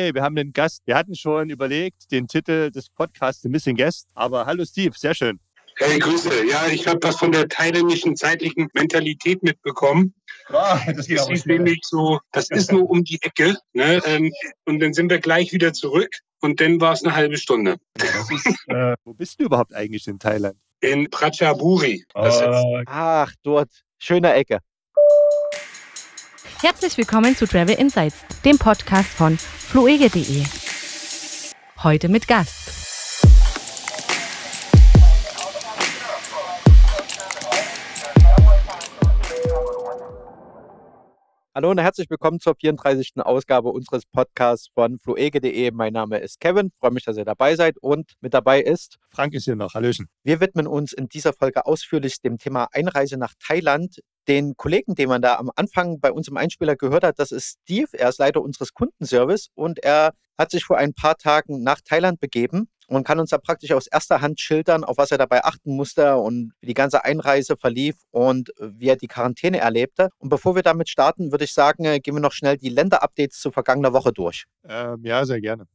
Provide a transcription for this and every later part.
Hey, wir haben einen Gast. Wir hatten schon überlegt, den Titel des Podcasts The Missing Guest. Aber hallo Steve, sehr schön. Hey, Grüße. Ja, ich habe was von der thailändischen zeitlichen Mentalität mitbekommen. Oh, das, das ist nämlich so, das ist nur um die Ecke. Ne? Ähm, und dann sind wir gleich wieder zurück. Und dann war es eine halbe Stunde. Ist, äh, wo bist du überhaupt eigentlich in Thailand? In Prachaburi. Oh. Ach, dort. Schöne Ecke. Herzlich willkommen zu Travel Insights, dem Podcast von fluege.de. Heute mit Gast. Hallo und herzlich willkommen zur 34. Ausgabe unseres Podcasts von fluege.de. Mein Name ist Kevin, freue mich, dass ihr dabei seid und mit dabei ist Frank ist hier noch. Hallöchen. Wir widmen uns in dieser Folge ausführlich dem Thema Einreise nach Thailand. Den Kollegen, den man da am Anfang bei uns im Einspieler gehört hat, das ist Steve. Er ist Leiter unseres Kundenservice und er hat sich vor ein paar Tagen nach Thailand begeben und kann uns da praktisch aus erster Hand schildern, auf was er dabei achten musste und wie die ganze Einreise verlief und wie er die Quarantäne erlebte. Und bevor wir damit starten, würde ich sagen, äh, gehen wir noch schnell die Länderupdates zu vergangener Woche durch. Ähm, ja, sehr gerne.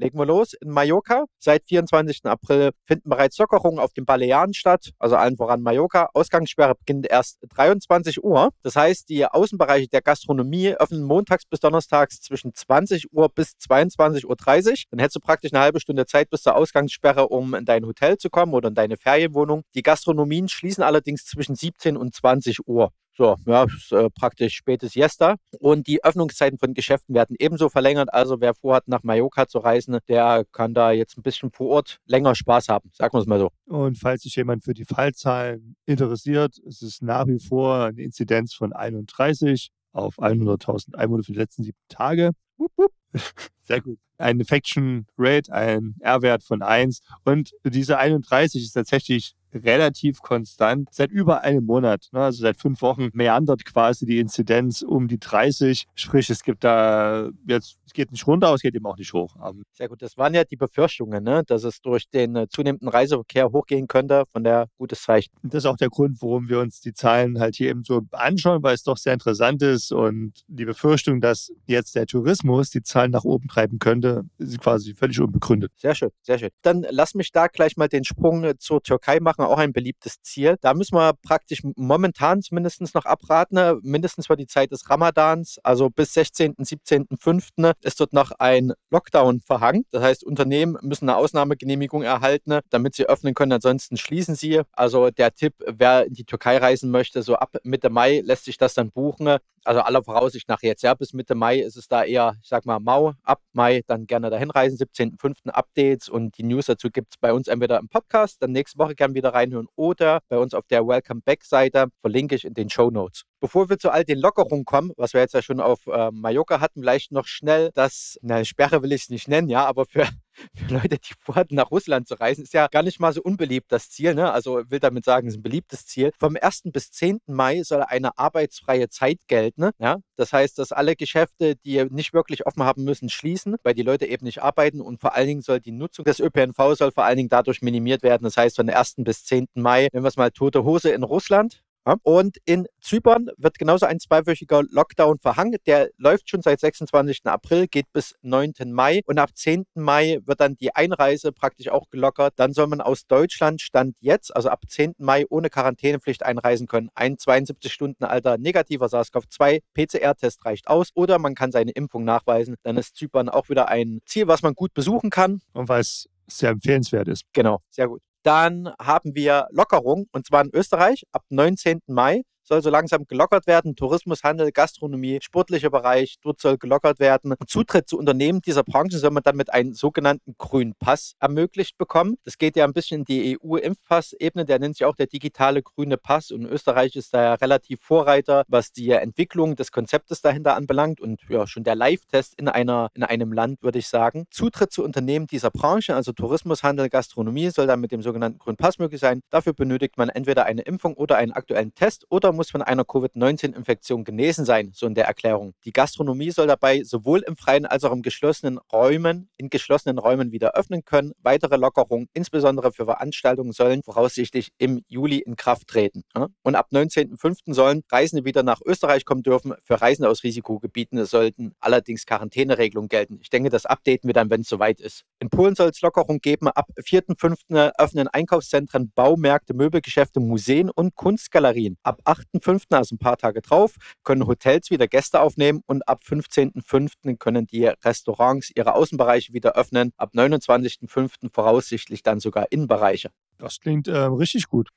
Legen wir los. In Mallorca seit 24. April finden bereits Lockerungen auf den Balearen statt, also allen voran Mallorca. Ausgangssperre beginnt erst 23 Uhr. Das heißt, die Außenbereiche der Gastronomie öffnen montags bis donnerstags zwischen 20 Uhr bis 22.30 Uhr. Dann hättest du praktisch eine halbe Stunde Zeit bis zur Ausgangssperre, um in dein Hotel zu kommen oder in deine Ferienwohnung. Die Gastronomien schließen allerdings zwischen 17 und 20 Uhr. So, ja, ist, äh, praktisch spätes Jester. Und die Öffnungszeiten von Geschäften werden ebenso verlängert. Also wer vorhat, nach Mallorca zu reisen, der kann da jetzt ein bisschen vor Ort länger Spaß haben. Sagen wir es mal so. Und falls sich jemand für die Fallzahlen interessiert, es ist nach wie vor eine Inzidenz von 31 auf 100.000 Einwohner für die letzten sieben Tage. Wupp, wupp. Sehr gut. Ein Infection Rate, ein R-Wert von 1. Und diese 31 ist tatsächlich relativ konstant seit über einem Monat. Ne? Also seit fünf Wochen meandert quasi die Inzidenz um die 30. Sprich, es gibt da jetzt, es geht nicht runter, aber es geht eben auch nicht hoch. Sehr gut. Das waren ja die Befürchtungen, ne? dass es durch den äh, zunehmenden Reiseverkehr hochgehen könnte. Von der gutes Zeichen. Das ist auch der Grund, warum wir uns die Zahlen halt hier eben so anschauen, weil es doch sehr interessant ist und die Befürchtung, dass jetzt der Tourismus die Zahlen nach oben treiben könnte, ist quasi völlig unbegründet. Sehr schön, sehr schön. Dann lass mich da gleich mal den Sprung äh, zur Türkei machen auch ein beliebtes Ziel. Da müssen wir praktisch momentan zumindest noch abraten, ne? mindestens für die Zeit des Ramadans, also bis 16., 17., 5. ist dort noch ein Lockdown verhangen. Das heißt, Unternehmen müssen eine Ausnahmegenehmigung erhalten, damit sie öffnen können. Ansonsten schließen sie. Also der Tipp, wer in die Türkei reisen möchte, so ab Mitte Mai lässt sich das dann buchen. Also aller Voraussicht nach jetzt, ja, bis Mitte Mai ist es da eher, ich sag mal, mau. Ab Mai dann gerne dahin reisen. 17.05. Updates und die News dazu gibt es bei uns entweder im Podcast, dann nächste Woche gerne wieder reinhören oder bei uns auf der Welcome Back Seite, verlinke ich in den Show Notes. Bevor wir zu all den Lockerungen kommen, was wir jetzt ja schon auf äh, Mallorca hatten, vielleicht noch schnell das, na, Sperre will ich es nicht nennen, ja, aber für, für Leute, die vorhatten, nach Russland zu reisen, ist ja gar nicht mal so unbeliebt das Ziel. Ne? Also will damit sagen, es ist ein beliebtes Ziel. Vom 1. bis 10. Mai soll eine arbeitsfreie Zeit gelten. Ja? Das heißt, dass alle Geschäfte, die nicht wirklich offen haben müssen, schließen, weil die Leute eben nicht arbeiten und vor allen Dingen soll die Nutzung des ÖPNV soll vor allen Dingen dadurch minimiert werden. Das heißt, von 1. bis 10. Mai, nehmen wir es mal tote Hose in Russland, und in Zypern wird genauso ein zweiwöchiger Lockdown verhangen. Der läuft schon seit 26. April, geht bis 9. Mai. Und ab 10. Mai wird dann die Einreise praktisch auch gelockert. Dann soll man aus Deutschland Stand jetzt, also ab 10. Mai, ohne Quarantänepflicht einreisen können. Ein 72 Stunden alter negativer SARS-CoV-2 PCR-Test reicht aus. Oder man kann seine Impfung nachweisen. Dann ist Zypern auch wieder ein Ziel, was man gut besuchen kann. Und weil es sehr empfehlenswert ist. Genau, sehr gut. Dann haben wir Lockerung und zwar in Österreich ab 19. Mai soll so langsam gelockert werden. Tourismus, Handel, Gastronomie, sportlicher Bereich, dort soll gelockert werden. Und Zutritt zu Unternehmen dieser Branche soll man dann mit einem sogenannten grünen Pass ermöglicht bekommen. Das geht ja ein bisschen in die EU-Impfpass-Ebene, der nennt sich auch der digitale grüne Pass. Und Österreich ist da ja relativ Vorreiter, was die Entwicklung des Konzeptes dahinter anbelangt und ja, schon der Live-Test in, in einem Land, würde ich sagen. Zutritt zu Unternehmen dieser Branche, also Tourismus, Handel, Gastronomie, soll dann mit dem sogenannten grünen Pass möglich sein. Dafür benötigt man entweder eine Impfung oder einen aktuellen Test oder muss von einer Covid-19-Infektion genesen sein, so in der Erklärung. Die Gastronomie soll dabei sowohl im freien als auch im geschlossenen Räumen, in geschlossenen Räumen wieder öffnen können. Weitere Lockerungen, insbesondere für Veranstaltungen, sollen voraussichtlich im Juli in Kraft treten. Und ab 19.05. sollen Reisende wieder nach Österreich kommen dürfen. Für Reisende aus Risikogebieten sollten allerdings Quarantäneregelungen gelten. Ich denke, das updaten wir dann, wenn es soweit ist. In Polen soll es Lockerungen geben. Ab 4.05. öffnen Einkaufszentren, Baumärkte, Möbelgeschäfte, Museen und Kunstgalerien. Ab 8.05., also ein paar Tage drauf, können Hotels wieder Gäste aufnehmen und ab 15.05. können die Restaurants ihre Außenbereiche wieder öffnen. Ab 29.05. voraussichtlich dann sogar Innenbereiche. Das klingt äh, richtig gut.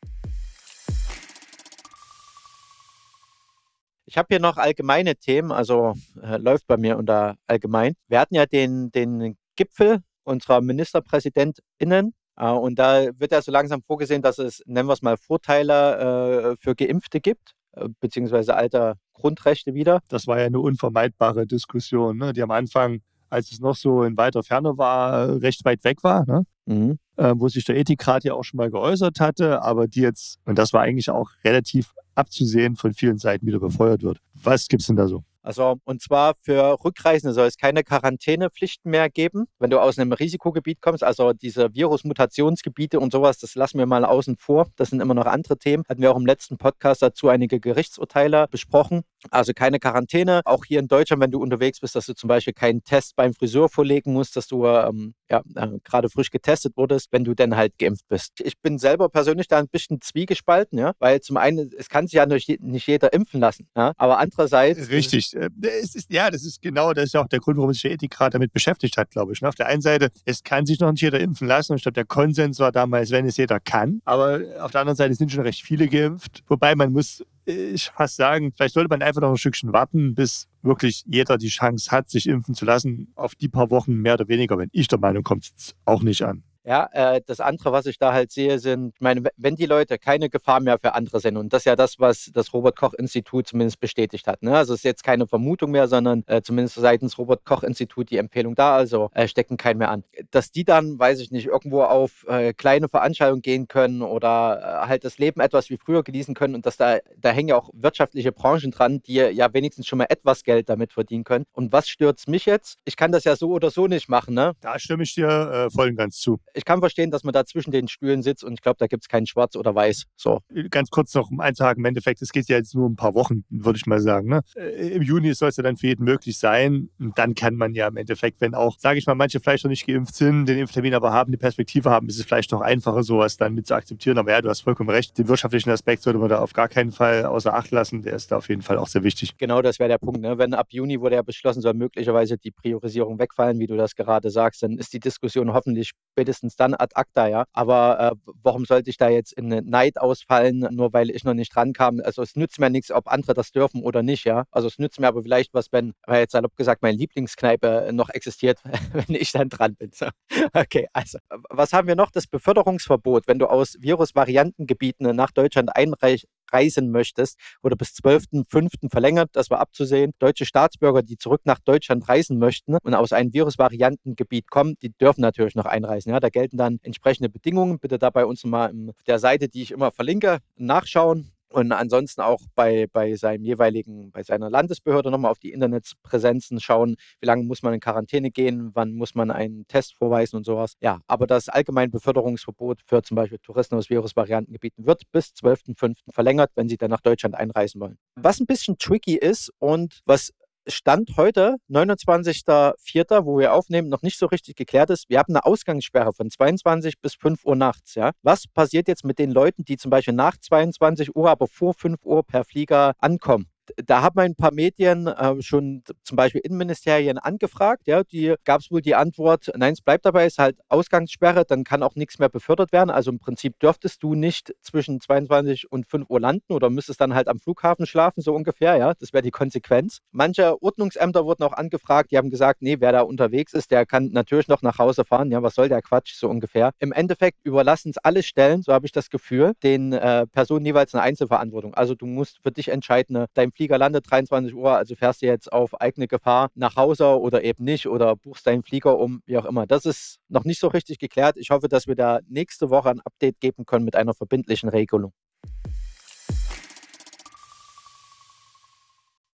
Ich habe hier noch allgemeine Themen, also äh, läuft bei mir unter allgemein. Wir hatten ja den, den Gipfel unserer MinisterpräsidentInnen und da wird ja so langsam vorgesehen, dass es, nennen wir es mal, Vorteile äh, für Geimpfte gibt, äh, beziehungsweise alter Grundrechte wieder. Das war ja eine unvermeidbare Diskussion, ne? die am Anfang, als es noch so in weiter Ferne war, recht weit weg war. Ne? Mhm. Äh, wo sich der Ethikrat ja auch schon mal geäußert hatte, aber die jetzt, und das war eigentlich auch relativ abzusehen, von vielen Seiten wieder befeuert wird. Was gibt es denn da so? Also, und zwar für Rückreisende soll es keine Quarantänepflichten mehr geben, wenn du aus einem Risikogebiet kommst. Also diese Virusmutationsgebiete und sowas, das lassen wir mal außen vor. Das sind immer noch andere Themen. Hatten wir auch im letzten Podcast dazu einige Gerichtsurteile besprochen. Also keine Quarantäne. Auch hier in Deutschland, wenn du unterwegs bist, dass du zum Beispiel keinen Test beim Friseur vorlegen musst, dass du ähm, ja, äh, gerade frisch getestet wurdest, wenn du denn halt geimpft bist. Ich bin selber persönlich da ein bisschen zwiegespalten, ja, weil zum einen, es kann sich ja nicht jeder impfen lassen, ja, aber andererseits. Richtig äh, es ist, ja, das ist genau, das ist auch der Grund, warum sich der Ethikrat damit beschäftigt hat, glaube ich. Ne? Auf der einen Seite, es kann sich noch nicht jeder impfen lassen. Und ich glaube, der Konsens war damals, wenn es jeder kann. Aber auf der anderen Seite sind schon recht viele geimpft. Wobei man muss ich fast sagen, vielleicht sollte man einfach noch ein Stückchen warten, bis wirklich jeder die Chance hat, sich impfen zu lassen. Auf die paar Wochen mehr oder weniger, wenn ich der Meinung kommt es auch nicht an. Ja, äh, das andere, was ich da halt sehe, sind, meine, wenn die Leute keine Gefahr mehr für andere sind, und das ist ja das, was das Robert-Koch-Institut zumindest bestätigt hat. Ne? Also es ist jetzt keine Vermutung mehr, sondern äh, zumindest seitens Robert-Koch-Institut die Empfehlung da, also äh, stecken keinen mehr an. Dass die dann, weiß ich nicht, irgendwo auf äh, kleine Veranstaltungen gehen können oder äh, halt das Leben etwas wie früher genießen können und dass da, da hängen ja auch wirtschaftliche Branchen dran, die ja wenigstens schon mal etwas Geld damit verdienen können. Und was stört mich jetzt? Ich kann das ja so oder so nicht machen. Ne? Da stimme ich dir äh, voll und ganz zu ich kann verstehen, dass man da zwischen den Stühlen sitzt und ich glaube, da gibt es kein Schwarz oder Weiß. So. Ganz kurz noch um einzuhaken, im Endeffekt, es geht ja jetzt nur ein paar Wochen, würde ich mal sagen. Ne? Äh, Im Juni soll es ja dann für jeden möglich sein. Und dann kann man ja im Endeffekt, wenn auch, sage ich mal, manche vielleicht noch nicht geimpft sind, den Impftermin aber haben, die Perspektive haben, ist es vielleicht noch einfacher, sowas dann mit zu akzeptieren. Aber ja, du hast vollkommen recht. Den wirtschaftlichen Aspekt sollte man da auf gar keinen Fall außer Acht lassen. Der ist da auf jeden Fall auch sehr wichtig. Genau, das wäre der Punkt. Ne? Wenn ab Juni wurde ja beschlossen, soll möglicherweise die Priorisierung wegfallen, wie du das gerade sagst, dann ist die Diskussion hoffentlich spätestens dann ad acta ja. Aber äh, warum sollte ich da jetzt in Neid ausfallen, nur weil ich noch nicht rankam? Also es nützt mir nichts, ob andere das dürfen oder nicht, ja. Also es nützt mir aber vielleicht was, wenn, weil jetzt salopp gesagt, meine Lieblingskneipe noch existiert, wenn ich dann dran bin. So. Okay, also was haben wir noch? Das Beförderungsverbot, wenn du aus Virusvariantengebieten nach Deutschland einreich, reisen möchtest, oder bis 12.05. verlängert. Das war abzusehen. Deutsche Staatsbürger, die zurück nach Deutschland reisen möchten und aus einem Virusvariantengebiet kommen, die dürfen natürlich noch einreisen. Ja, da gelten dann entsprechende Bedingungen. Bitte da bei uns mal auf der Seite, die ich immer verlinke, nachschauen und ansonsten auch bei, bei seinem jeweiligen, bei seiner Landesbehörde nochmal auf die Internetpräsenzen schauen, wie lange muss man in Quarantäne gehen, wann muss man einen Test vorweisen und sowas. Ja, aber das allgemeine Beförderungsverbot für zum Beispiel Touristen aus Virusvariantengebieten wird bis 12.05. verlängert, wenn sie dann nach Deutschland einreisen wollen. Was ein bisschen tricky ist und was Stand heute, 29.04., wo wir aufnehmen, noch nicht so richtig geklärt ist. Wir haben eine Ausgangssperre von 22 bis 5 Uhr nachts. Ja? Was passiert jetzt mit den Leuten, die zum Beispiel nach 22 Uhr, aber vor 5 Uhr per Flieger ankommen? Da haben ein paar Medien äh, schon zum Beispiel Innenministerien angefragt. Ja, die gab es wohl die Antwort, nein, es bleibt dabei, es ist halt Ausgangssperre, dann kann auch nichts mehr befördert werden. Also im Prinzip dürftest du nicht zwischen 22 und 5 Uhr landen oder müsstest dann halt am Flughafen schlafen, so ungefähr. Ja, das wäre die Konsequenz. Manche Ordnungsämter wurden auch angefragt, die haben gesagt, nee, wer da unterwegs ist, der kann natürlich noch nach Hause fahren. Ja, was soll der Quatsch, so ungefähr. Im Endeffekt überlassen es alle Stellen, so habe ich das Gefühl, den äh, Personen jeweils eine Einzelverantwortung. Also du musst für dich entscheiden, ne, dein Flieger landet 23 Uhr, also fährst du jetzt auf eigene Gefahr nach Hause oder eben nicht oder buchst deinen Flieger um, wie auch immer. Das ist noch nicht so richtig geklärt. Ich hoffe, dass wir da nächste Woche ein Update geben können mit einer verbindlichen Regelung.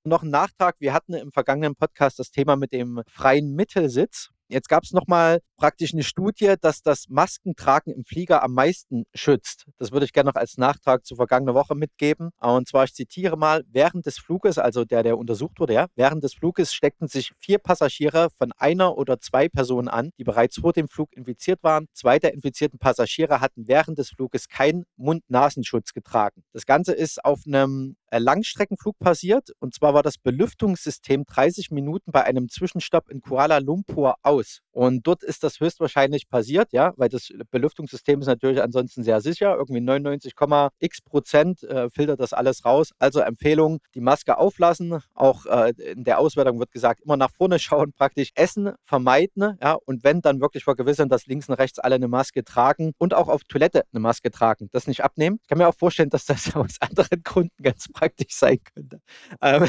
Noch ein Nachtrag. Wir hatten im vergangenen Podcast das Thema mit dem freien Mittelsitz. Jetzt gab es nochmal praktisch eine Studie, dass das Maskentragen im Flieger am meisten schützt. Das würde ich gerne noch als Nachtrag zur vergangenen Woche mitgeben. Und zwar, ich zitiere mal, während des Fluges, also der, der untersucht wurde, ja, während des Fluges steckten sich vier Passagiere von einer oder zwei Personen an, die bereits vor dem Flug infiziert waren. Zwei der infizierten Passagiere hatten während des Fluges keinen Mund-Nasenschutz getragen. Das Ganze ist auf einem äh, Langstreckenflug passiert. Und zwar war das Belüftungssystem 30 Minuten bei einem Zwischenstopp in Kuala Lumpur aus. Und dort ist das höchstwahrscheinlich passiert, ja, weil das Belüftungssystem ist natürlich ansonsten sehr sicher. Irgendwie 99,x Prozent äh, filtert das alles raus. Also Empfehlung, die Maske auflassen. Auch äh, in der Auswertung wird gesagt, immer nach vorne schauen, praktisch Essen vermeiden. Ja, und wenn dann wirklich vergewissern, dass links und rechts alle eine Maske tragen und auch auf Toilette eine Maske tragen. Das nicht abnehmen. Ich kann mir auch vorstellen, dass das aus anderen Gründen ganz praktisch sein könnte. Ähm,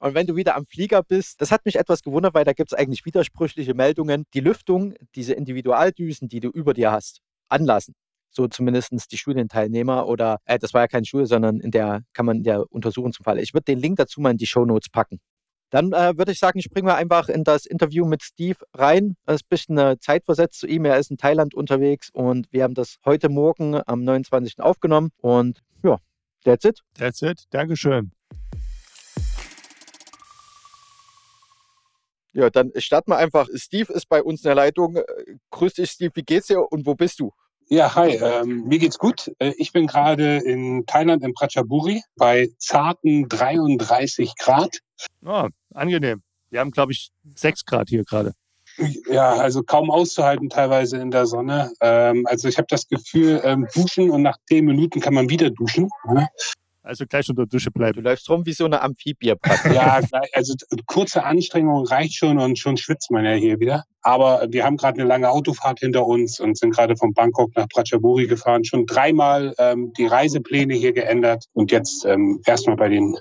und wenn du wieder am Flieger bist, das hat mich etwas gewundert, weil da gibt es eigentlich widersprüchliche Meldungen. Die Lüftung, diese Individualdüsen, die du über dir hast, anlassen. So zumindest die Studienteilnehmer oder, äh, das war ja keine Studie, sondern in der kann man in der untersuchen zum Fall. Ich würde den Link dazu mal in die Show Notes packen. Dann äh, würde ich sagen, springen wir einfach in das Interview mit Steve rein. Es ist ein bisschen eine Zeit versetzt zu ihm. Er ist in Thailand unterwegs und wir haben das heute Morgen am 29. aufgenommen. Und ja, that's it. That's it. Dankeschön. Ja, dann starten wir einfach. Steve ist bei uns in der Leitung. Grüß dich, Steve. Wie geht's dir und wo bist du? Ja, hi. Ähm, mir geht's gut. Äh, ich bin gerade in Thailand in Pratchaburi bei zarten 33 Grad. Oh, angenehm. Wir haben, glaube ich, 6 Grad hier gerade. Ja, also kaum auszuhalten teilweise in der Sonne. Ähm, also ich habe das Gefühl, ähm, duschen und nach 10 Minuten kann man wieder duschen. Ne? Also gleich unter Dusche bleiben. Du läufst rum wie so eine Amphibie. ja, also kurze Anstrengung reicht schon und schon schwitzt man ja hier wieder. Aber wir haben gerade eine lange Autofahrt hinter uns und sind gerade von Bangkok nach Pratchaburi gefahren. Schon dreimal ähm, die Reisepläne hier geändert und jetzt ähm, erstmal bei den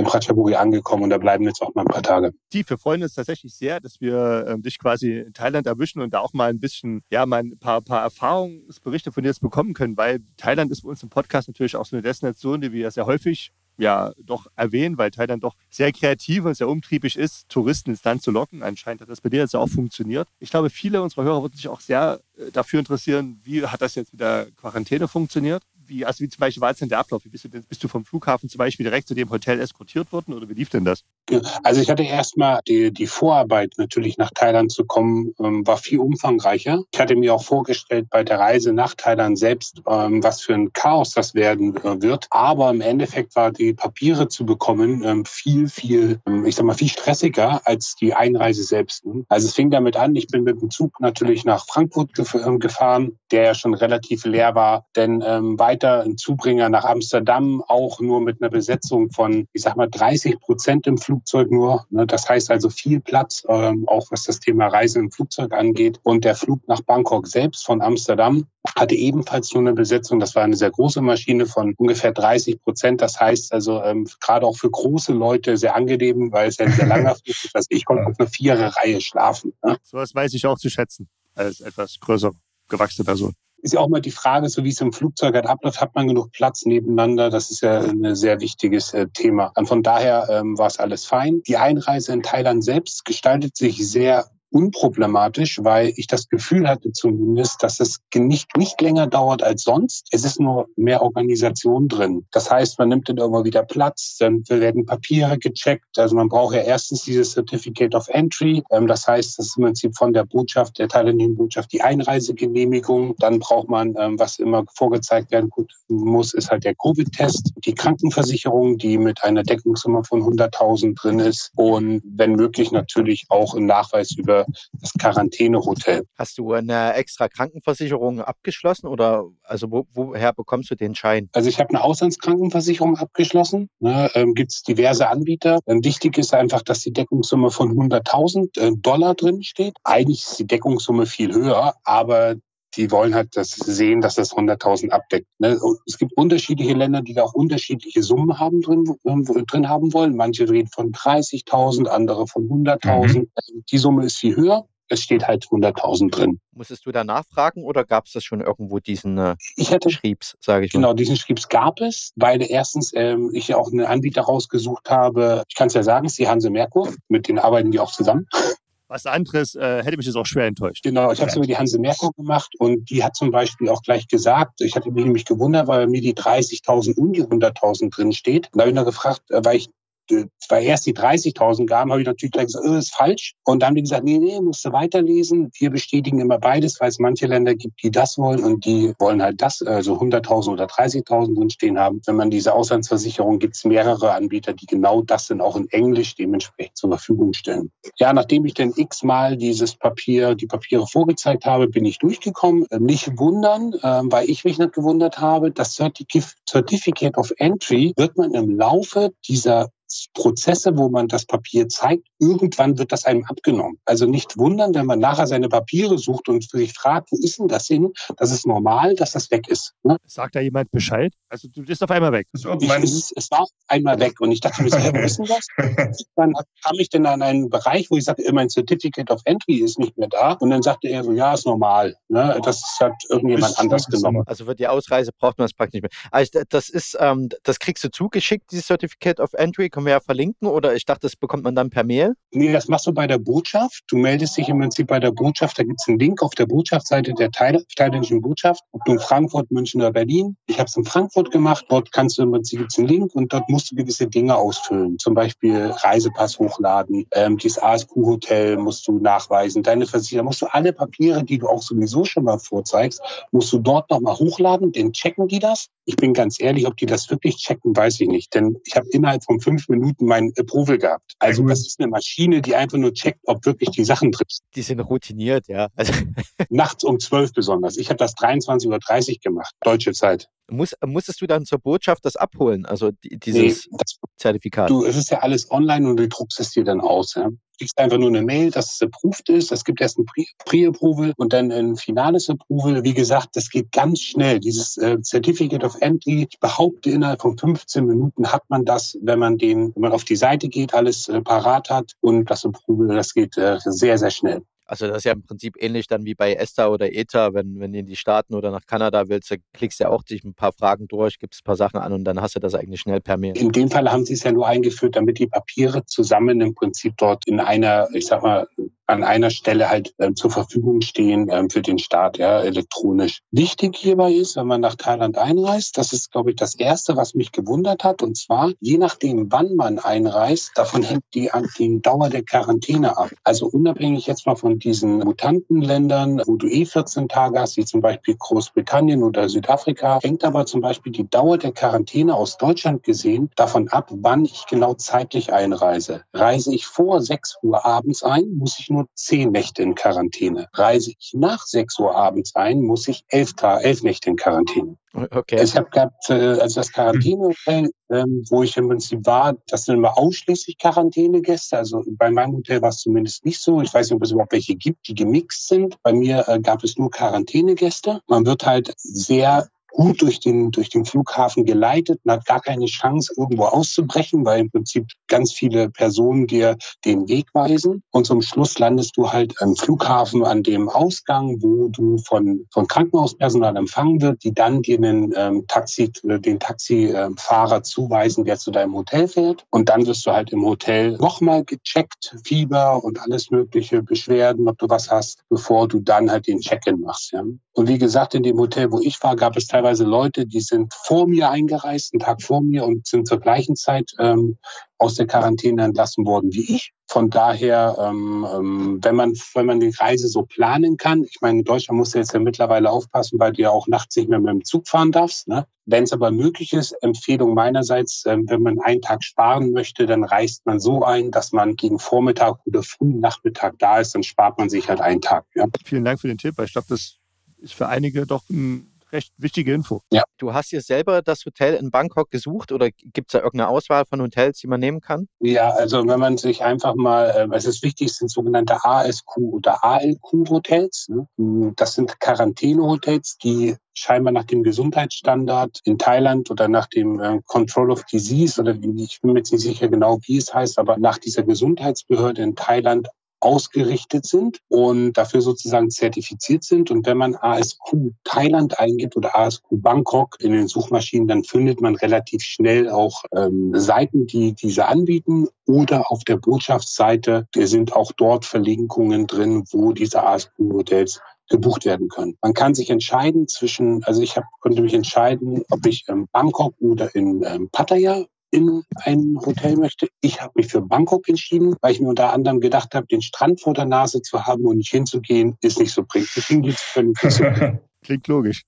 in Pratchaburi angekommen und da bleiben jetzt auch mal ein paar Tage. Tief, wir freuen uns tatsächlich sehr, dass wir ähm, dich quasi in Thailand erwischen und da auch mal ein bisschen, ja, mal ein paar, paar Erfahrungsberichte von dir jetzt bekommen können, weil Thailand ist bei uns im Podcast natürlich auch so eine Destination, die wir ja sehr häufig ja doch erwähnen, weil Thailand doch sehr kreativ und sehr umtriebig ist, Touristen ins Land zu locken. Anscheinend hat das bei dir jetzt auch funktioniert. Ich glaube, viele unserer Hörer würden sich auch sehr äh, dafür interessieren, wie hat das jetzt mit der Quarantäne funktioniert? Wie, also wie zum Beispiel war es denn der Ablauf? Wie bist du, bist du vom Flughafen zum Beispiel direkt zu dem Hotel eskortiert worden oder wie lief denn das? Also ich hatte erstmal die, die Vorarbeit natürlich nach Thailand zu kommen, ähm, war viel umfangreicher. Ich hatte mir auch vorgestellt bei der Reise nach Thailand selbst, ähm, was für ein Chaos das werden äh, wird. Aber im Endeffekt war die Papiere zu bekommen ähm, viel, viel, ähm, ich sag mal, viel stressiger als die Einreise selbst. Also es fing damit an, ich bin mit dem Zug natürlich nach Frankfurt gef äh, gefahren, der ja schon relativ leer war, denn ähm, weit weiter ein Zubringer nach Amsterdam, auch nur mit einer Besetzung von, ich sag mal, 30 Prozent im Flugzeug nur. Ne? Das heißt also viel Platz, ähm, auch was das Thema Reise im Flugzeug angeht. Und der Flug nach Bangkok selbst von Amsterdam hatte ebenfalls nur eine Besetzung. Das war eine sehr große Maschine von ungefähr 30 Prozent. Das heißt also ähm, gerade auch für große Leute sehr angenehm, weil es ja ein sehr langer Flug ist. Also ich konnte auf einer vierer Reihe schlafen. Ne? So was weiß ich auch zu schätzen als etwas größer gewachsene Person ist ja auch mal die Frage, so wie es im Flugzeug halt abläuft, hat man genug Platz nebeneinander? Das ist ja ein sehr wichtiges äh, Thema. Und von daher ähm, war es alles fein. Die Einreise in Thailand selbst gestaltet sich sehr unproblematisch, weil ich das Gefühl hatte zumindest, dass es nicht, nicht länger dauert als sonst. Es ist nur mehr Organisation drin. Das heißt, man nimmt dann immer wieder Platz, dann werden Papiere gecheckt. Also man braucht ja erstens dieses Certificate of Entry. Ähm, das heißt, das ist im Prinzip von der Botschaft, der thailändischen Botschaft, die Einreisegenehmigung. Dann braucht man, ähm, was immer vorgezeigt werden muss, ist halt der Covid-Test, die Krankenversicherung, die mit einer Deckungssumme von 100.000 drin ist und wenn möglich natürlich auch ein Nachweis über das Quarantänehotel. Hast du eine extra Krankenversicherung abgeschlossen oder also wo, woher bekommst du den Schein? Also ich habe eine Auslandskrankenversicherung abgeschlossen. Ne, ähm, Gibt es diverse Anbieter. Ähm, wichtig ist einfach, dass die Deckungssumme von 100.000 äh, Dollar drin steht. Eigentlich ist die Deckungssumme viel höher, aber die wollen halt das sehen, dass das 100.000 abdeckt. Ne? Es gibt unterschiedliche Länder, die da auch unterschiedliche Summen haben drin, äh, drin haben wollen. Manche reden von 30.000, andere von 100.000. Mhm. Die Summe ist viel höher. es steht halt 100.000 drin. Musstest du da nachfragen oder gab es das schon irgendwo diesen äh, ich hätte, Schriebs, sage ich mal? Genau, diesen Schriebs gab es, weil erstens ähm, ich ja auch einen Anbieter rausgesucht habe. Ich kann es ja sagen, es ist die Hanse Merkur, mit denen arbeiten die auch zusammen. Was anderes äh, hätte mich jetzt auch schwer enttäuscht. Genau, ich habe es über die Hanse Merkur gemacht und die hat zum Beispiel auch gleich gesagt, ich hatte mich nämlich gewundert, weil bei mir die 30.000 und die 100.000 drin steht. Da habe ich noch gefragt, äh, weil ich zwar erst die 30.000 gaben, habe ich natürlich gleich gesagt, oh, ist falsch. Und dann haben die gesagt, nee, nee, musst du weiterlesen. Wir bestätigen immer beides, weil es manche Länder gibt, die das wollen und die wollen halt das, also 100.000 oder 30.000 drinstehen haben. Wenn man diese Auslandsversicherung gibt es mehrere Anbieter, die genau das dann auch in Englisch dementsprechend zur Verfügung stellen. Ja, nachdem ich dann x-mal dieses Papier, die Papiere vorgezeigt habe, bin ich durchgekommen. Äh, nicht wundern, ähm, weil ich mich nicht gewundert habe, das Certificate of Entry wird man im Laufe dieser Prozesse, wo man das Papier zeigt, irgendwann wird das einem abgenommen. Also nicht wundern, wenn man nachher seine Papiere sucht und sich fragt, wo ist denn das hin? Das ist normal, dass das weg ist. Ne? Sagt da jemand Bescheid? Also du bist auf einmal weg. Ich, es, es, war einmal weg und ich dachte mir, ist denn das? Dann kam ich dann an einen Bereich, wo ich sagte, mein Certificate of Entry ist nicht mehr da. Und dann sagte er so, ja, ist normal. Ne? Das hat irgendjemand anders genommen. Also für die Ausreise braucht man es praktisch nicht mehr. Also das ist, ähm, das kriegst du zugeschickt, dieses Certificate of Entry können wir ja verlinken oder ich dachte, das bekommt man dann per Mail? Nee, das machst du bei der Botschaft. Du meldest dich im Prinzip bei der Botschaft. Da gibt es einen Link auf der Botschaftsseite der thailändischen Botschaft, ob du in Frankfurt, München oder Berlin. Ich habe es in Frankfurt gemacht. Dort kannst du im Prinzip gibt's einen Link und dort musst du gewisse Dinge ausfüllen. Zum Beispiel Reisepass hochladen, ähm, dieses ASQ-Hotel musst du nachweisen, deine Versicherung, musst du alle Papiere, die du auch sowieso schon mal vorzeigst, musst du dort nochmal hochladen, dann checken die das. Ich bin ganz ehrlich, ob die das wirklich checken, weiß ich nicht. Denn ich habe innerhalb von fünf Minuten mein Approval gehabt. Also das ist eine Maschine, die einfach nur checkt, ob wirklich die Sachen drin sind. Die sind routiniert, ja. Also Nachts um zwölf besonders. Ich habe das 23.30 Uhr gemacht, deutsche Zeit. Muss, musstest du dann zur Botschaft das abholen, also dieses nee, das, Zertifikat? Du, es ist ja alles online und du druckst es dir dann aus. Ja? Kriegst einfach nur eine Mail, dass es approved ist. Es gibt erst ein Pre-Approval und dann ein finales Approval. Wie gesagt, das geht ganz schnell. Dieses äh, Certificate of Entry, ich behaupte, innerhalb von 15 Minuten hat man das, wenn man den, wenn man auf die Seite geht, alles äh, parat hat und das Approval, das geht äh, sehr, sehr schnell. Also das ist ja im Prinzip ähnlich dann wie bei ESTA oder ETA, wenn, wenn du in die Staaten oder nach Kanada willst, klickst du ja auch dich ein paar Fragen durch, gibst ein paar Sachen an und dann hast du das eigentlich schnell per Mail. In dem Fall haben sie es ja nur eingeführt, damit die Papiere zusammen im Prinzip dort in einer, ich sag mal, an einer Stelle halt äh, zur Verfügung stehen äh, für den Staat, ja, elektronisch. Wichtig hierbei ist, wenn man nach Thailand einreist, das ist, glaube ich, das Erste, was mich gewundert hat, und zwar, je nachdem, wann man einreist, davon hängt die, die Dauer der Quarantäne ab. Also unabhängig jetzt mal von diesen Mutantenländern, wo du eh 14 Tage hast, wie zum Beispiel Großbritannien oder Südafrika, hängt aber zum Beispiel die Dauer der Quarantäne aus Deutschland gesehen davon ab, wann ich genau zeitlich einreise. Reise ich vor 6 Uhr abends ein, muss ich nur nur zehn Nächte in Quarantäne. Reise ich nach sechs Uhr abends ein, muss ich elf, elf Nächte in Quarantäne. Okay. Ich habe gehabt, äh, also das Quarantänehotel, ähm, wo ich im Prinzip war, das sind immer ausschließlich Quarantänegäste. Also bei meinem Hotel war es zumindest nicht so. Ich weiß nicht, ob es überhaupt welche gibt, die gemixt sind. Bei mir äh, gab es nur Quarantänegäste. Man wird halt sehr gut durch den, durch den Flughafen geleitet und hat gar keine Chance, irgendwo auszubrechen, weil im Prinzip ganz viele Personen dir den Weg weisen. Und zum Schluss landest du halt am Flughafen an dem Ausgang, wo du von, von Krankenhauspersonal empfangen wird, die dann dir den ähm, Taxi, den Taxifahrer zuweisen, der zu deinem Hotel fährt. Und dann wirst du halt im Hotel nochmal gecheckt, Fieber und alles mögliche Beschwerden, ob du was hast, bevor du dann halt den Check-in machst. Ja. Und wie gesagt, in dem Hotel, wo ich war, gab es teilweise Leute, die sind vor mir eingereist, einen Tag vor mir und sind zur gleichen Zeit ähm, aus der Quarantäne entlassen worden wie ich. Von daher, ähm, ähm, wenn man wenn man die Reise so planen kann, ich meine, in Deutschland musst du jetzt ja mittlerweile aufpassen, weil du ja auch nachts nicht mehr mit dem Zug fahren darfst. Ne? Wenn es aber möglich ist, Empfehlung meinerseits, ähm, wenn man einen Tag sparen möchte, dann reist man so ein, dass man gegen Vormittag oder frühen Nachmittag da ist, dann spart man sich halt einen Tag. Ja? Vielen Dank für den Tipp. Ich glaube, das ist für einige doch ein recht wichtige Info. Ja. Du hast dir selber das Hotel in Bangkok gesucht oder gibt es da irgendeine Auswahl von Hotels, die man nehmen kann? Ja, also wenn man sich einfach mal, ähm, es ist wichtig, sind sogenannte ASQ oder ALQ-Hotels. Ne? Hm, das sind Quarantänehotels, die scheinbar nach dem Gesundheitsstandard in Thailand oder nach dem äh, Control of Disease oder ich bin mir jetzt nicht sicher genau, wie es heißt, aber nach dieser Gesundheitsbehörde in Thailand ausgerichtet sind und dafür sozusagen zertifiziert sind. Und wenn man ASQ Thailand eingibt oder ASQ Bangkok in den Suchmaschinen, dann findet man relativ schnell auch ähm, Seiten, die diese anbieten. Oder auf der Botschaftsseite sind auch dort Verlinkungen drin, wo diese ASQ-Hotels gebucht werden können. Man kann sich entscheiden zwischen, also ich hab, konnte mich entscheiden, ob ich in Bangkok oder in ähm, Pattaya in ein Hotel möchte. Ich habe mich für Bangkok entschieden, weil ich mir unter anderem gedacht habe, den Strand vor der Nase zu haben und nicht hinzugehen, ist nicht so bringt. Klingt logisch.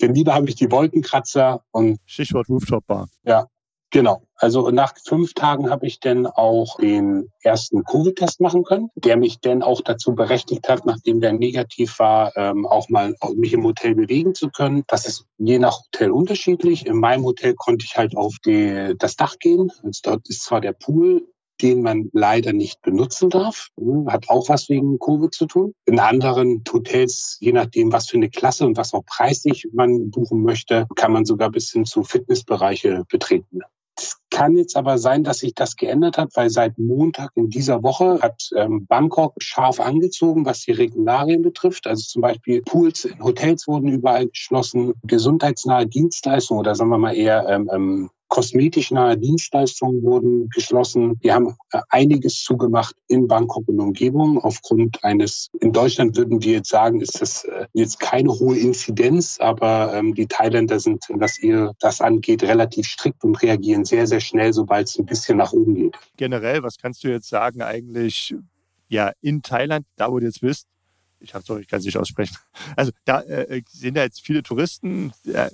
Denn lieber habe ich die Wolkenkratzer und Stichwort Rooftop Bar. Ja, Genau. Also nach fünf Tagen habe ich dann auch den ersten Covid-Test machen können, der mich dann auch dazu berechtigt hat, nachdem der negativ war, ähm, auch mal mich im Hotel bewegen zu können. Das ist je nach Hotel unterschiedlich. In meinem Hotel konnte ich halt auf die, das Dach gehen. Also dort ist zwar der Pool, den man leider nicht benutzen darf. Hat auch was wegen Covid zu tun. In anderen Hotels, je nachdem, was für eine Klasse und was auch preislich man buchen möchte, kann man sogar bis hin zu Fitnessbereiche betreten. Es kann jetzt aber sein, dass sich das geändert hat, weil seit Montag in dieser Woche hat ähm, Bangkok scharf angezogen, was die Regularien betrifft. Also zum Beispiel Pools in Hotels wurden überall geschlossen, gesundheitsnahe Dienstleistungen oder sagen wir mal eher ähm, ähm, kosmetisch nahe Dienstleistungen wurden geschlossen. Wir haben äh, einiges zugemacht in Bangkok und Umgebung aufgrund eines, in Deutschland würden wir jetzt sagen, ist das äh, jetzt keine hohe Inzidenz, aber ähm, die Thailänder sind, was ihr das angeht, relativ strikt und reagieren sehr, sehr schnell, sobald es ein bisschen nach oben geht. Generell, was kannst du jetzt sagen eigentlich, ja, in Thailand, da wo du jetzt bist, ich habe es nicht ganz nicht aussprechen. Also da äh, sind da jetzt viele Touristen. Äh,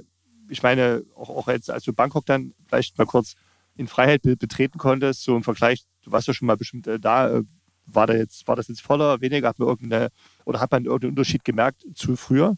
ich meine, auch, auch jetzt, als du Bangkok dann vielleicht mal kurz in Freiheit betreten konntest, so im Vergleich, du warst ja schon mal bestimmt äh, da, äh, war, da jetzt, war das jetzt voller, weniger, hat man irgendeine, oder hat man irgendeinen Unterschied gemerkt zu früher?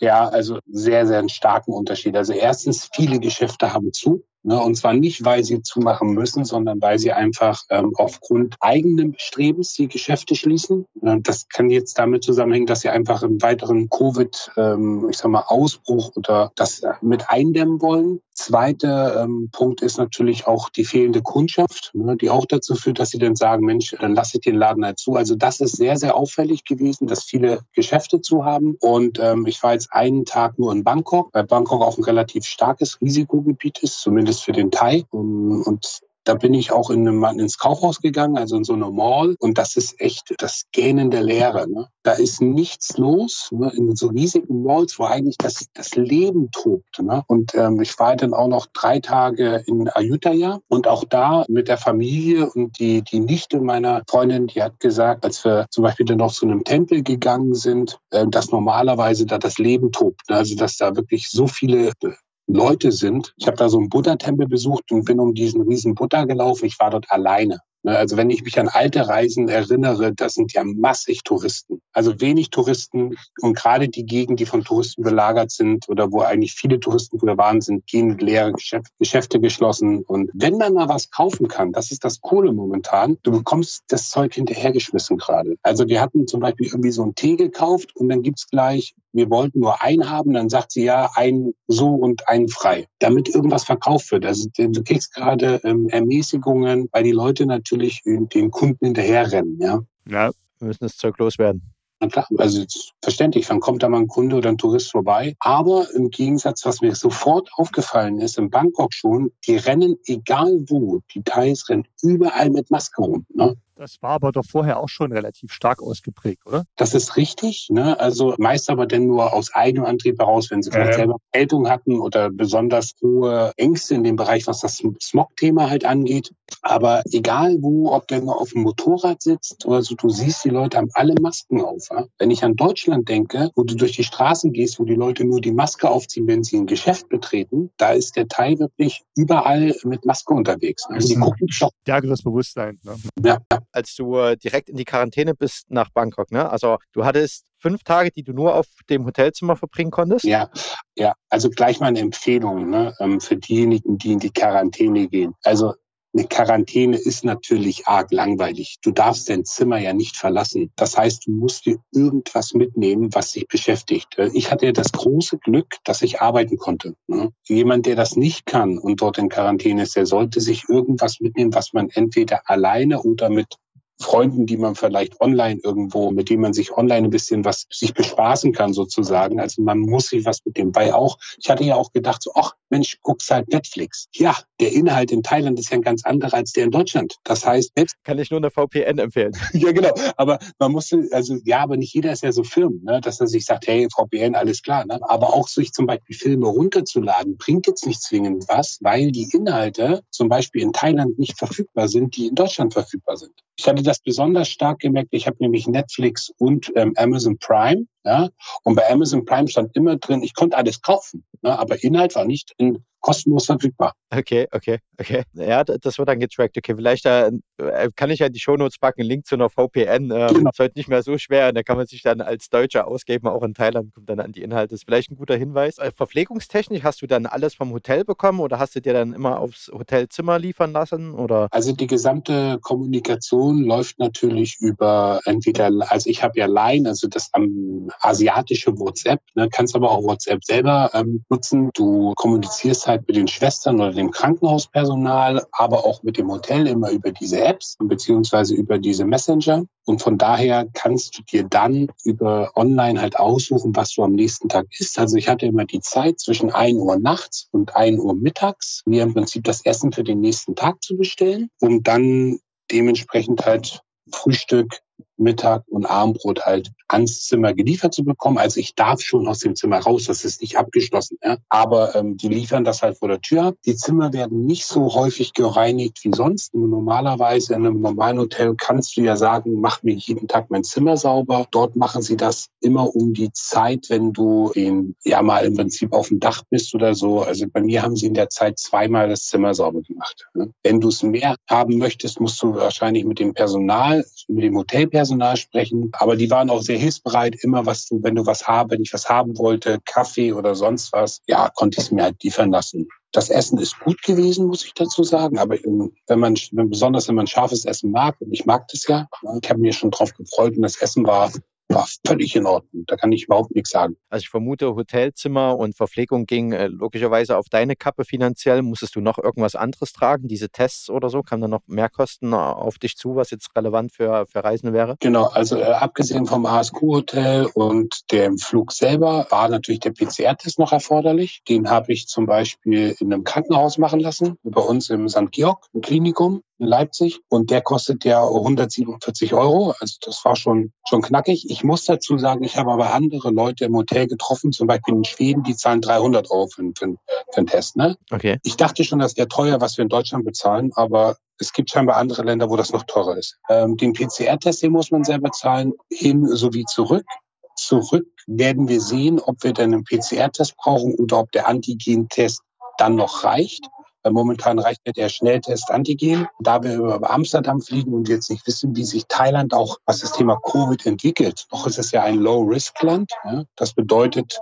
Ja, also sehr, sehr einen starken Unterschied. Also erstens, viele Geschäfte haben zu. Ne, und zwar nicht, weil sie zumachen müssen, sondern weil sie einfach ähm, aufgrund eigenen Bestrebens die Geschäfte schließen. Das kann jetzt damit zusammenhängen, dass sie einfach einen weiteren Covid, ähm, ich sag mal, Ausbruch oder das mit eindämmen wollen. Zweiter ähm, Punkt ist natürlich auch die fehlende Kundschaft, ne, die auch dazu führt, dass sie dann sagen, Mensch, dann lasse ich den Laden halt zu. Also das ist sehr, sehr auffällig gewesen, dass viele Geschäfte zu haben. Und ähm, ich war jetzt einen Tag nur in Bangkok, weil Bangkok auch ein relativ starkes Risikogebiet ist, zumindest für den Thai. Und da bin ich auch in einem, ins Kaufhaus gegangen, also in so eine Mall. Und das ist echt das Gähnen der Leere. Ne? Da ist nichts los ne? in so riesigen Malls, wo eigentlich das, das Leben tobt. Ne? Und ähm, ich war dann auch noch drei Tage in Ayutthaya und auch da mit der Familie und die, die Nichte meiner Freundin, die hat gesagt, als wir zum Beispiel dann noch zu einem Tempel gegangen sind, äh, dass normalerweise da das Leben tobt. Ne? Also dass da wirklich so viele Leute sind. Ich habe da so einen Buddha-Tempel besucht und bin um diesen riesen Buddha gelaufen. Ich war dort alleine. Ne, also wenn ich mich an alte Reisen erinnere, das sind ja massig Touristen. Also wenig Touristen und gerade die Gegend, die von Touristen belagert sind oder wo eigentlich viele Touristen früher waren, sind gehen leere Geschäfte geschlossen. Und wenn man mal was kaufen kann, das ist das Coole momentan, du bekommst das Zeug hinterhergeschmissen gerade. Also wir hatten zum Beispiel irgendwie so einen Tee gekauft und dann gibt's gleich wir wollten nur einen haben, dann sagt sie ja, einen so und einen frei, damit irgendwas verkauft wird. Also du kriegst gerade ähm, Ermäßigungen, weil die Leute natürlich den Kunden hinterherrennen. Ja, ja wir müssen das Zeug loswerden. Na klar, also verständlich, dann kommt da mal ein Kunde oder ein Tourist vorbei. Aber im Gegensatz, was mir sofort aufgefallen ist, in Bangkok schon, die rennen egal wo, die Thais rennen überall mit Maske rum. Ne? Das war aber doch vorher auch schon relativ stark ausgeprägt, oder? Das ist richtig. Ne? Also meist aber denn nur aus eigenem Antrieb heraus, wenn sie vielleicht äh. selber Erkältung hatten oder besonders hohe Ängste in dem Bereich, was das Smog-Thema halt angeht. Aber egal wo, ob der nur auf dem Motorrad sitzt oder so, du siehst, die Leute haben alle Masken auf. Ja? Wenn ich an Deutschland denke, wo du durch die Straßen gehst, wo die Leute nur die Maske aufziehen, wenn sie ein Geschäft betreten, da ist der Teil wirklich überall mit Maske unterwegs. Also die gucken schon. Stärkeres Bewusstsein. Ne? Ja als du äh, direkt in die Quarantäne bist nach Bangkok. Ne? Also du hattest fünf Tage, die du nur auf dem Hotelzimmer verbringen konntest? Ja, ja. Also gleich mal eine Empfehlung ne, ähm, für diejenigen, die in die Quarantäne gehen. Also eine Quarantäne ist natürlich arg langweilig. Du darfst dein Zimmer ja nicht verlassen. Das heißt, du musst dir irgendwas mitnehmen, was dich beschäftigt. Ich hatte ja das große Glück, dass ich arbeiten konnte. Ne? Jemand, der das nicht kann und dort in Quarantäne ist, der sollte sich irgendwas mitnehmen, was man entweder alleine oder mit Freunden, die man vielleicht online irgendwo, mit denen man sich online ein bisschen was sich bespaßen kann sozusagen. Also man muss sich was mit dem bei auch. Ich hatte ja auch gedacht, so, ach Mensch, guckst halt Netflix. Ja, der Inhalt in Thailand ist ja ein ganz anderer als der in Deutschland. Das heißt, Netflix kann ich nur eine VPN empfehlen. ja, genau. Aber man musste, also ja, aber nicht jeder ist ja so firm, ne, dass er sich sagt, hey, VPN, alles klar. Ne? Aber auch sich zum Beispiel Filme runterzuladen, bringt jetzt nicht zwingend was, weil die Inhalte zum Beispiel in Thailand nicht verfügbar sind, die in Deutschland verfügbar sind. Ich hatte das besonders stark gemerkt. Ich habe nämlich Netflix und ähm, Amazon Prime. Ja, und bei Amazon Prime stand immer drin, ich konnte alles kaufen, ne, aber Inhalt war nicht in kostenlos verfügbar. Okay, okay, okay. Ja, das wird dann getrackt. Okay, vielleicht äh, äh, kann ich ja die Shownotes packen, einen Link zu einer VPN. Äh, genau. Ist heute nicht mehr so schwer. Da kann man sich dann als Deutscher ausgeben, auch in Thailand kommt dann an die Inhalte. Das ist vielleicht ein guter Hinweis. Äh, verpflegungstechnisch hast du dann alles vom Hotel bekommen oder hast du dir dann immer aufs Hotelzimmer liefern lassen? Oder? Also die gesamte Kommunikation läuft natürlich über entweder, also ich habe ja Line, also das um, asiatische WhatsApp, ne, kannst aber auch WhatsApp selber ähm, nutzen. Du kommunizierst halt halt mit den Schwestern oder dem Krankenhauspersonal, aber auch mit dem Hotel immer über diese Apps beziehungsweise über diese Messenger. Und von daher kannst du dir dann über online halt aussuchen, was du am nächsten Tag isst. Also ich hatte immer die Zeit zwischen 1 Uhr nachts und 1 Uhr mittags, mir im Prinzip das Essen für den nächsten Tag zu bestellen, um dann dementsprechend halt Frühstück, Mittag und Abendbrot halt ans Zimmer geliefert zu bekommen. Also ich darf schon aus dem Zimmer raus, das ist nicht abgeschlossen. Ja? Aber ähm, die liefern das halt vor der Tür. Die Zimmer werden nicht so häufig gereinigt wie sonst. Normalerweise in einem normalen Hotel kannst du ja sagen, mach mir jeden Tag mein Zimmer sauber. Dort machen sie das immer um die Zeit, wenn du in, ja mal im Prinzip auf dem Dach bist oder so. Also bei mir haben sie in der Zeit zweimal das Zimmer sauber gemacht. Ja? Wenn du es mehr haben möchtest, musst du wahrscheinlich mit dem Personal, mit dem Personal sprechen. Aber die waren auch sehr hilfsbereit. Immer was du, wenn du was haben, wenn ich was haben wollte, Kaffee oder sonst was, ja, konnte ich es mir halt liefern lassen. Das Essen ist gut gewesen, muss ich dazu sagen. Aber wenn man, besonders wenn man scharfes Essen mag, und ich mag das ja, ich habe mir schon drauf gefreut und das Essen war war völlig in Ordnung. Da kann ich überhaupt nichts sagen. Also ich vermute, Hotelzimmer und Verpflegung ging äh, logischerweise auf deine Kappe finanziell. Musstest du noch irgendwas anderes tragen? Diese Tests oder so? Kamen da noch Mehrkosten äh, auf dich zu, was jetzt relevant für, für Reisende wäre? Genau, also äh, abgesehen vom ASQ-Hotel und dem Flug selber war natürlich der PCR-Test noch erforderlich. Den habe ich zum Beispiel in einem Krankenhaus machen lassen, bei uns im St. Georg, im Klinikum in Leipzig und der kostet ja 147 Euro. Also das war schon, schon knackig. Ich muss dazu sagen, ich habe aber andere Leute im Hotel getroffen, zum Beispiel in Schweden, die zahlen 300 Euro für, für, für einen Test. Ne? Okay. Ich dachte schon, das wäre teuer, was wir in Deutschland bezahlen, aber es gibt scheinbar andere Länder, wo das noch teurer ist. Ähm, den PCR-Test, den muss man selber zahlen, hin sowie zurück. Zurück werden wir sehen, ob wir dann einen PCR-Test brauchen oder ob der Antigen-Test dann noch reicht. Momentan reicht mir der Schnelltest Antigen. Da wir über Amsterdam fliegen und jetzt nicht wissen, wie sich Thailand auch, was das Thema Covid entwickelt, noch ist es ja ein Low-Risk-Land. Das bedeutet,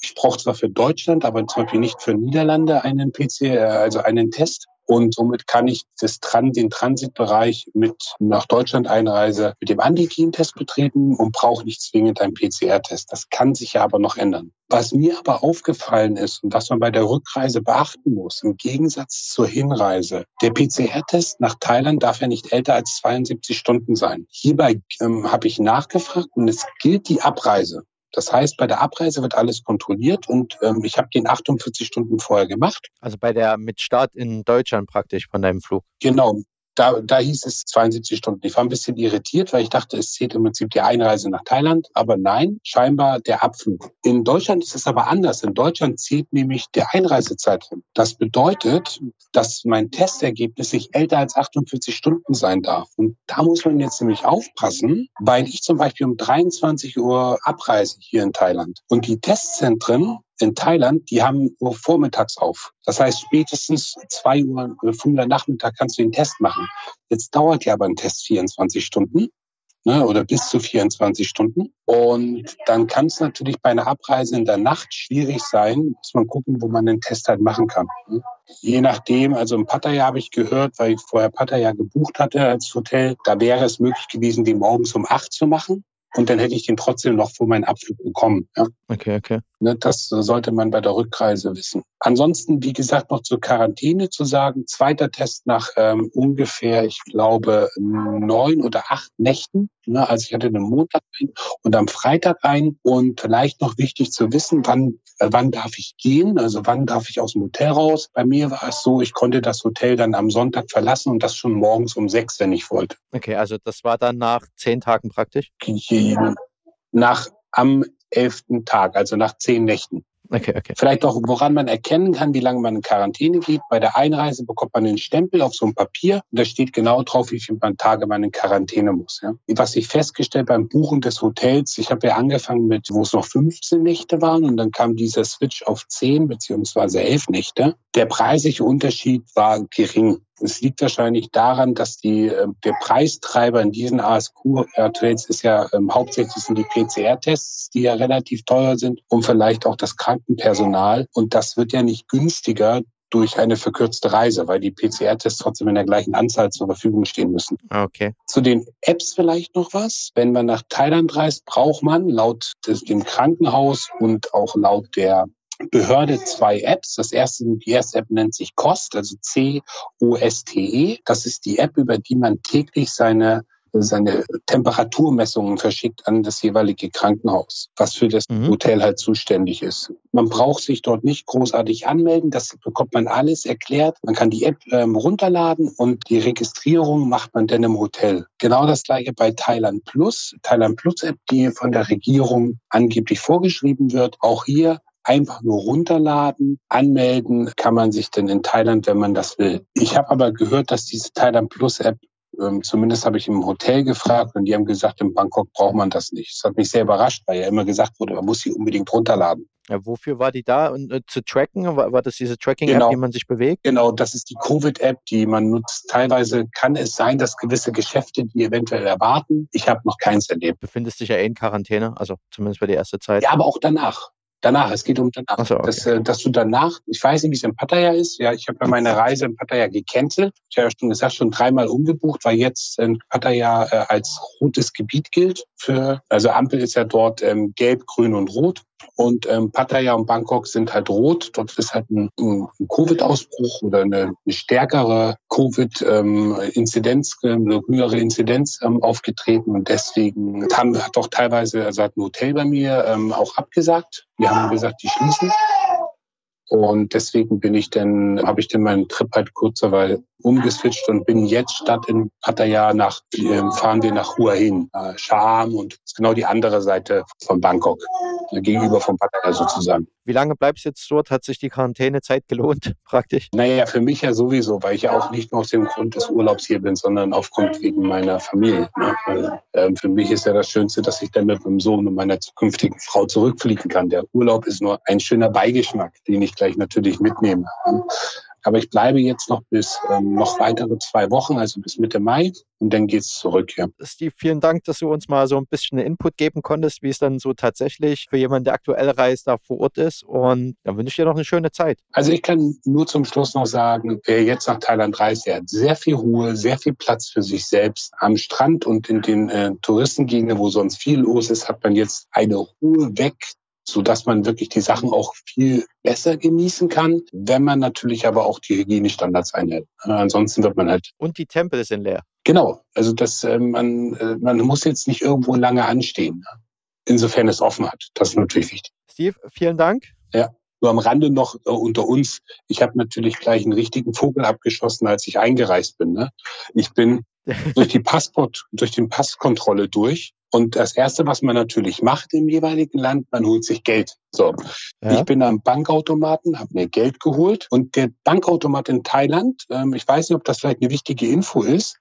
ich brauche zwar für Deutschland, aber zum Beispiel nicht für Niederlande einen PC, also einen Test. Und somit kann ich das, den Transitbereich mit nach Deutschland Einreise mit dem Antigen-Test betreten und brauche nicht zwingend einen PCR-Test. Das kann sich ja aber noch ändern. Was mir aber aufgefallen ist und was man bei der Rückreise beachten muss, im Gegensatz zur Hinreise, der PCR-Test nach Thailand darf ja nicht älter als 72 Stunden sein. Hierbei ähm, habe ich nachgefragt und es gilt die Abreise. Das heißt, bei der Abreise wird alles kontrolliert und ähm, ich habe den 48 Stunden vorher gemacht. Also bei der mit Start in Deutschland praktisch von deinem Flug. Genau, da, da hieß es 72 Stunden. Ich war ein bisschen irritiert, weil ich dachte, es zählt im Prinzip die Einreise nach Thailand. Aber nein, scheinbar der Abflug. In Deutschland ist es aber anders. In Deutschland zählt nämlich der Einreisezeitraum. Das bedeutet, dass mein Testergebnis nicht älter als 48 Stunden sein darf. Und da muss man jetzt nämlich aufpassen, weil ich zum Beispiel um 23 Uhr abreise hier in Thailand. Und die Testzentren in Thailand, die haben nur vormittags auf. Das heißt, spätestens zwei Uhr, fünf Uhr Nachmittag kannst du den Test machen. Jetzt dauert ja aber ein Test 24 Stunden ne, oder bis zu 24 Stunden. Und dann kann es natürlich bei einer Abreise in der Nacht schwierig sein, muss man gucken, wo man den Test halt machen kann. Ne? Je nachdem, also in Pattaya habe ich gehört, weil ich vorher Pattaya gebucht hatte als Hotel, da wäre es möglich gewesen, den morgens um acht zu machen und dann hätte ich den trotzdem noch vor meinen Abflug bekommen. Ja. Okay, okay. Ne, das sollte man bei der Rückreise wissen. Ansonsten, wie gesagt, noch zur Quarantäne zu sagen, zweiter Test nach ähm, ungefähr, ich glaube, neun oder acht Nächten. Ne, also ich hatte den Montag ein und am Freitag ein. Und vielleicht noch wichtig zu wissen, wann, äh, wann darf ich gehen? Also wann darf ich aus dem Hotel raus? Bei mir war es so, ich konnte das Hotel dann am Sonntag verlassen und das schon morgens um sechs, wenn ich wollte. Okay, also das war dann nach zehn Tagen praktisch? Nach am elften Tag, also nach zehn Nächten. Okay, okay. Vielleicht auch, woran man erkennen kann, wie lange man in Quarantäne geht. Bei der Einreise bekommt man einen Stempel auf so ein Papier und da steht genau drauf, wie viele Tage man in Quarantäne muss. Ja. Was ich festgestellt beim Buchen des Hotels, ich habe ja angefangen mit, wo es noch 15 Nächte waren und dann kam dieser Switch auf 10 beziehungsweise 11 Nächte. Der preisliche Unterschied war gering. Es liegt wahrscheinlich daran, dass die, äh, der Preistreiber in diesen ASQ-Hotels ist ja ähm, hauptsächlich sind die PCR-Tests, die ja relativ teuer sind und vielleicht auch das Krankenpersonal. Und das wird ja nicht günstiger durch eine verkürzte Reise, weil die PCR-Tests trotzdem in der gleichen Anzahl zur Verfügung stehen müssen. Okay. Zu den Apps vielleicht noch was. Wenn man nach Thailand reist, braucht man laut des, dem Krankenhaus und auch laut der Behörde zwei Apps. Das erste, die erste App nennt sich COST, also C-O-S-T-E. Das ist die App, über die man täglich seine seine Temperaturmessungen verschickt an das jeweilige Krankenhaus, was für das mhm. Hotel halt zuständig ist. Man braucht sich dort nicht großartig anmelden, das bekommt man alles erklärt. Man kann die App ähm, runterladen und die Registrierung macht man dann im Hotel. Genau das gleiche bei Thailand Plus. Thailand Plus App, die von der Regierung angeblich vorgeschrieben wird. Auch hier einfach nur runterladen, anmelden kann man sich denn in Thailand, wenn man das will. Ich habe aber gehört, dass diese Thailand Plus App ähm, zumindest habe ich im Hotel gefragt und die haben gesagt, in Bangkok braucht man das nicht. Das hat mich sehr überrascht, weil ja immer gesagt wurde, man muss sie unbedingt runterladen. Ja, wofür war die da? Und, äh, zu tracken? War, war das diese Tracking-App, genau. wie man sich bewegt? Genau, das ist die Covid-App, die man nutzt. Teilweise kann es sein, dass gewisse Geschäfte die eventuell erwarten. Ich habe noch keins erlebt. Du befindest dich ja eh in Quarantäne, also zumindest für die erste Zeit. Ja, aber auch danach. Danach, es geht um danach. So, okay. dass, äh, dass du danach, ich weiß nicht, wie es in Pattaya ist. Ja, ich habe ja meine Reise in Pattaya gecancelt. Ich habe ja schon gesagt, schon dreimal umgebucht, weil jetzt in Pattaya äh, als rotes Gebiet gilt. Für, also Ampel ist ja dort ähm, gelb, grün und rot. Und ähm, Pattaya und Bangkok sind halt rot. Dort ist halt ein, ein Covid-Ausbruch oder eine, eine stärkere Covid-Inzidenz, ähm, eine höhere Inzidenz ähm, aufgetreten. Und deswegen haben, hat doch teilweise, also hat ein Hotel bei mir ähm, auch abgesagt. Wir haben gesagt, die schließen. Und deswegen bin ich dann, habe ich dann meinen Trip halt kurzerweise umgeswitcht und bin jetzt statt in Pattaya nach, äh, fahren wir nach Hua Hin, äh, Sham und ist genau die andere Seite von Bangkok, äh, gegenüber von Pattaya sozusagen. Wie lange bleibst du jetzt dort? Hat sich die Quarantänezeit gelohnt, praktisch? Naja, für mich ja sowieso, weil ich ja auch nicht nur aus dem Grund des Urlaubs hier bin, sondern aufgrund wegen meiner Familie. Ne? Weil, äh, für mich ist ja das Schönste, dass ich dann mit meinem Sohn und meiner zukünftigen Frau zurückfliegen kann. Der Urlaub ist nur ein schöner Beigeschmack, den ich gleich natürlich mitnehme. Aber ich bleibe jetzt noch bis ähm, noch weitere zwei Wochen, also bis Mitte Mai. Und dann geht's zurück. Ja. Steve, vielen Dank, dass du uns mal so ein bisschen Input geben konntest, wie es dann so tatsächlich für jemanden, der aktuell reist, da vor Ort ist. Und dann wünsche ich dir noch eine schöne Zeit. Also ich kann nur zum Schluss noch sagen, wer jetzt nach Thailand reist, der hat sehr viel Ruhe, sehr viel Platz für sich selbst. Am Strand und in den äh, Touristengegenden, wo sonst viel los ist, hat man jetzt eine Ruhe weg, so dass man wirklich die Sachen auch viel besser genießen kann, wenn man natürlich aber auch die Hygienestandards einhält. Äh, ansonsten wird man halt. Und die Tempel sind leer. Genau. Also das, äh, man, äh, man muss jetzt nicht irgendwo lange anstehen. Insofern es offen hat. Das ist natürlich wichtig. Steve, vielen Dank. Ja. Nur am Rande noch äh, unter uns. Ich habe natürlich gleich einen richtigen Vogel abgeschossen, als ich eingereist bin. Ne? Ich bin durch die Passport, durch den Passkontrolle durch und das Erste, was man natürlich macht im jeweiligen Land, man holt sich Geld. So, ja. ich bin am Bankautomaten, habe mir Geld geholt und der Bankautomat in Thailand, ähm, ich weiß nicht, ob das vielleicht eine wichtige Info ist.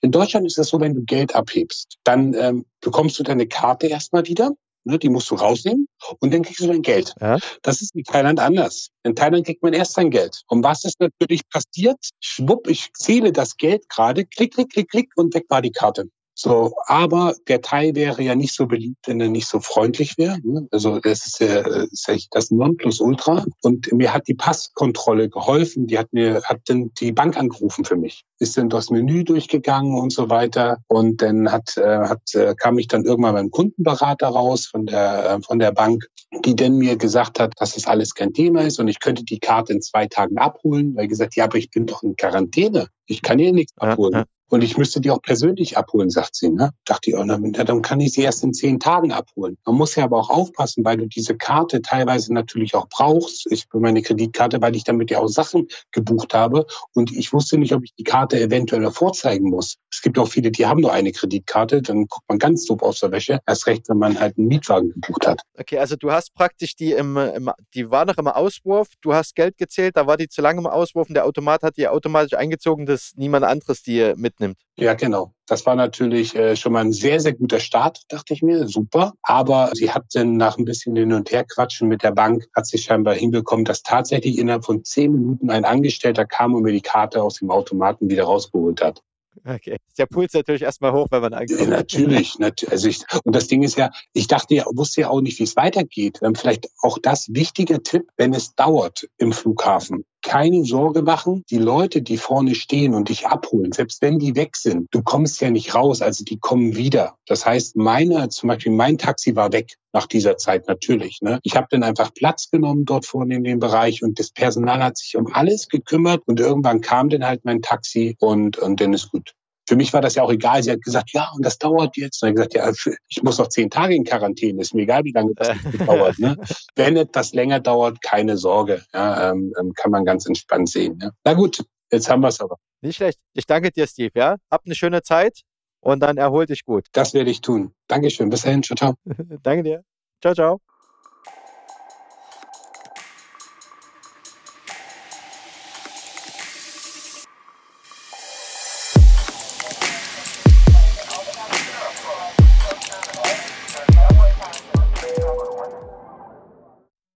In Deutschland ist es so, wenn du Geld abhebst, dann ähm, bekommst du deine Karte erstmal wieder. Ne, die musst du rausnehmen und dann kriegst du dein Geld. Ja. Das ist in Thailand anders. In Thailand kriegt man erst sein Geld. Und was ist natürlich passiert? Schwupp, ich zähle das Geld gerade, klick, klick, klick, klick und weg war die Karte. So, aber der Thai wäre ja nicht so beliebt, wenn er nicht so freundlich wäre. Ne? Also das ist, ja, ist ja das Nonplusultra. Und mir hat die Passkontrolle geholfen. Die hat mir hat dann die Bank angerufen für mich. Ist dann das Menü durchgegangen und so weiter. Und dann hat, äh, hat äh, kam ich dann irgendwann beim Kundenberater raus von der äh, von der Bank, die dann mir gesagt hat, dass das alles kein Thema ist und ich könnte die Karte in zwei Tagen abholen. Weil gesagt, ja, aber ich bin doch in Quarantäne. Ich kann hier nichts abholen. Ja, ja. Und ich müsste die auch persönlich abholen, sagt sie. Ne? Dachte ich, oh, dann kann ich sie erst in zehn Tagen abholen. Man muss ja aber auch aufpassen, weil du diese Karte teilweise natürlich auch brauchst. Ich bin meine Kreditkarte, weil ich damit ja auch Sachen gebucht habe. Und ich wusste nicht, ob ich die Karte eventuell vorzeigen muss. Es gibt auch viele, die haben nur eine Kreditkarte. Dann guckt man ganz doof aus der Wäsche. Erst recht, wenn man halt einen Mietwagen gebucht hat. Okay, also du hast praktisch die im, im die war noch im Auswurf. Du hast Geld gezählt, da war die zu lange im Auswurf und der Automat hat die automatisch eingezogen, dass niemand anderes die mitnimmt nimmt. Ja, genau. Das war natürlich äh, schon mal ein sehr, sehr guter Start, dachte ich mir. Super. Aber sie hat dann nach ein bisschen hin und her quatschen mit der Bank, hat sie scheinbar hinbekommen, dass tatsächlich innerhalb von zehn Minuten ein Angestellter kam und mir die Karte aus dem Automaten wieder rausgeholt hat. Okay. Der Puls natürlich erstmal hoch, wenn man ankommt. Ja, natürlich. Also ich, und das Ding ist ja, ich dachte ja, wusste ja auch nicht, wie es weitergeht. Vielleicht auch das wichtige Tipp, wenn es dauert im Flughafen. Keine Sorge machen. Die Leute, die vorne stehen und dich abholen, selbst wenn die weg sind, du kommst ja nicht raus, also die kommen wieder. Das heißt, meine, zum Beispiel mein Taxi war weg nach dieser Zeit natürlich. Ne? Ich habe dann einfach Platz genommen dort vorne in dem Bereich und das Personal hat sich um alles gekümmert und irgendwann kam dann halt mein Taxi und, und dann ist gut. Für mich war das ja auch egal. Sie hat gesagt, ja, und das dauert jetzt. Und ich gesagt, ja, ich muss noch zehn Tage in Quarantäne. Ist mir egal, wie lange das dauert. Ne? Wenn etwas länger dauert, keine Sorge. Ja, ähm, ähm, kann man ganz entspannt sehen. Ja. Na gut, jetzt haben wir es aber. Nicht schlecht. Ich danke dir, Steve. Ja, hab eine schöne Zeit und dann erhol dich gut. Das werde ich tun. Dankeschön. Bis dahin. Ciao, ciao. danke dir. Ciao, ciao.